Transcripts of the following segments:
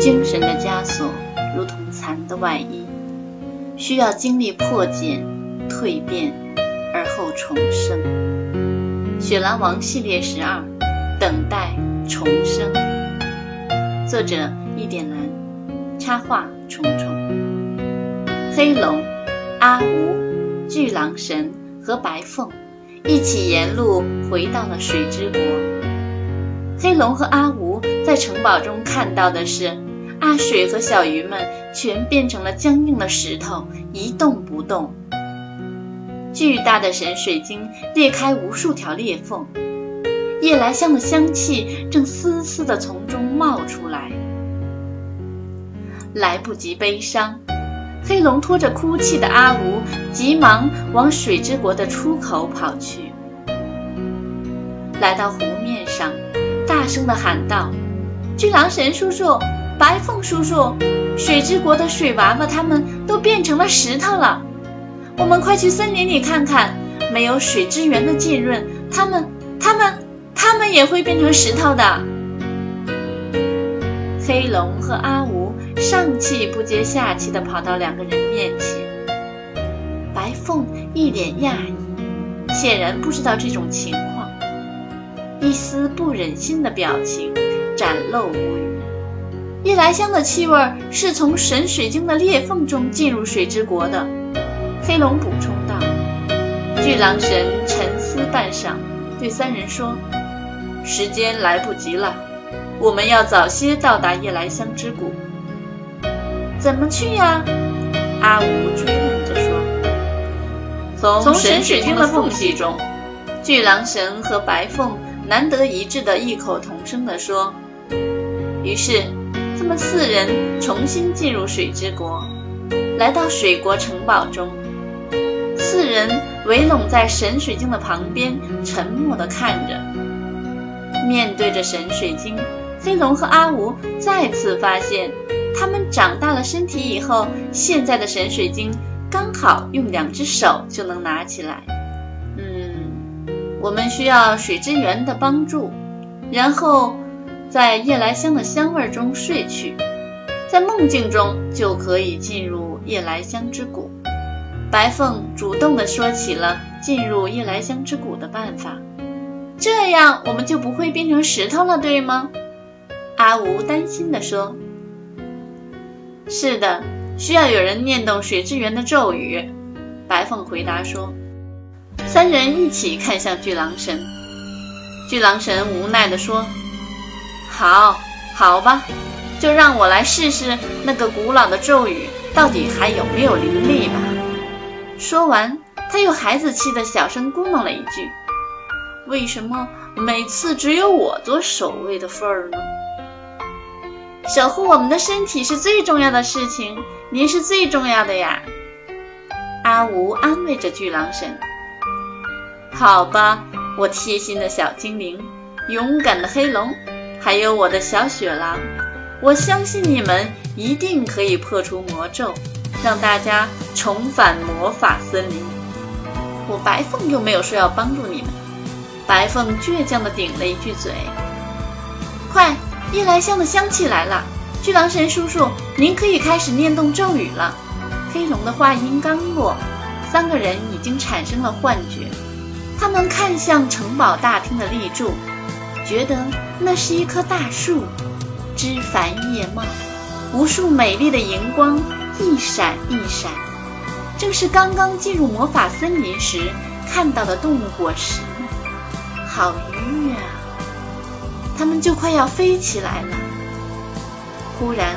精神的枷锁如同蚕的外衣，需要经历破茧、蜕变而后重生。《雪狼王》系列十二，等待重生。作者：一点蓝，插画：虫虫。黑龙、阿吴、巨狼神和白凤一起沿路回到了水之国。黑龙和阿吴在城堡中看到的是，阿水和小鱼们全变成了僵硬的石头，一动不动。巨大的神水晶裂开无数条裂缝，夜来香的香气正丝丝的从中冒出来。来不及悲伤，黑龙拖着哭泣的阿吴，急忙往水之国的出口跑去。来到湖面上。大声的喊道：“巨狼神叔叔，白凤叔叔，水之国的水娃娃他们都变成了石头了。我们快去森林里看看，没有水之源的浸润，他们、他们、他们也会变成石头的。”黑龙和阿吴上气不接下气地跑到两个人面前。白凤一脸讶异，显然不知道这种情况。一丝不忍心的表情展露无余。夜来香的气味是从神水晶的裂缝中进入水之国的。黑龙补充道。巨狼神沉思半晌，对三人说：“时间来不及了，我们要早些到达夜来香之谷。”怎么去呀？阿吴追问着说：“从神水晶的缝隙中。”巨狼神和白凤。难得一致的异口同声地说。于是，他们四人重新进入水之国，来到水国城堡中。四人围拢在神水晶的旁边，沉默地看着。面对着神水晶，飞龙和阿吴再次发现，他们长大了身体以后，现在的神水晶刚好用两只手就能拿起来。嗯我们需要水之源的帮助，然后在夜来香的香味中睡去，在梦境中就可以进入夜来香之谷。白凤主动地说起了进入夜来香之谷的办法，这样我们就不会变成石头了，对吗？阿吴担心地说。是的，需要有人念动水之源的咒语。白凤回答说。三人一起看向巨狼神，巨狼神无奈地说：“好，好吧，就让我来试试那个古老的咒语到底还有没有灵力吧。”说完，他又孩子气的小声咕哝了一句：“为什么每次只有我做守卫的份儿呢？守护我们的身体是最重要的事情，您是最重要的呀。”阿吴安慰着巨狼神。好吧，我贴心的小精灵，勇敢的黑龙，还有我的小雪狼，我相信你们一定可以破除魔咒，让大家重返魔法森林。我白凤又没有说要帮助你们。白凤倔强的顶了一句嘴。快，夜来香的香气来了，巨狼神叔叔，您可以开始念动咒语了。黑龙的话音刚落，三个人已经产生了幻觉。他们看向城堡大厅的立柱，觉得那是一棵大树，枝繁叶茂，无数美丽的荧光一闪一闪，正是刚刚进入魔法森林时看到的动物果实呢。好愉悦啊！他们就快要飞起来了。忽然，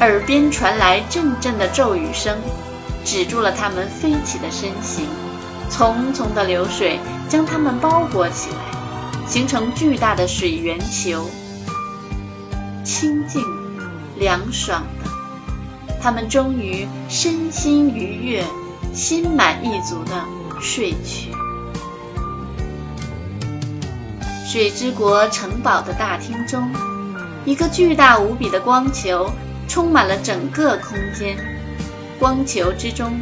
耳边传来阵阵的咒语声，止住了他们飞起的身形。淙淙的流水将它们包裹起来，形成巨大的水圆球。清静、凉爽的，他们终于身心愉悦、心满意足的睡去。水之国城堡的大厅中，一个巨大无比的光球充满了整个空间。光球之中，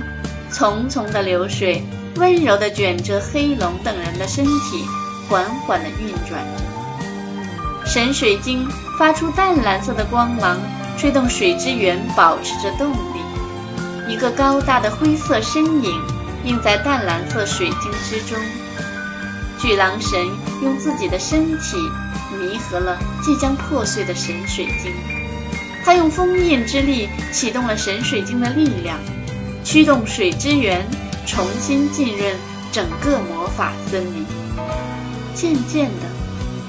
淙淙的流水。温柔地卷着黑龙等人的身体，缓缓地运转。神水晶发出淡蓝色的光芒，吹动水之源，保持着动力。一个高大的灰色身影映在淡蓝色水晶之中。巨狼神用自己的身体弥合了即将破碎的神水晶，他用封印之力启动了神水晶的力量，驱动水之源重新浸润整个魔法森林。渐渐的，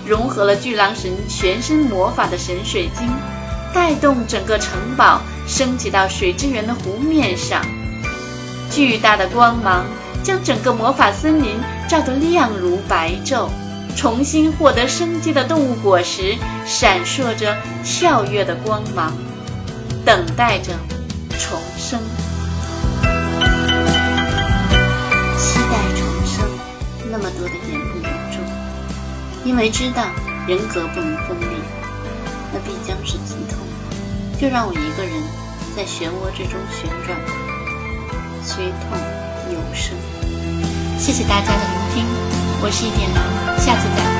融合了巨狼神全身魔法的神水晶，带动整个城堡升起到水之源的湖面上，巨大的光芒。将整个魔法森林照得亮如白昼，重新获得生机的动物果实闪烁着跳跃的光芒，等待着因为知道人格不能分裂，那必将是极痛。就让我一个人在漩涡之中旋转，虽痛。有生，谢谢大家的聆听，我是一点蓝，下次再会。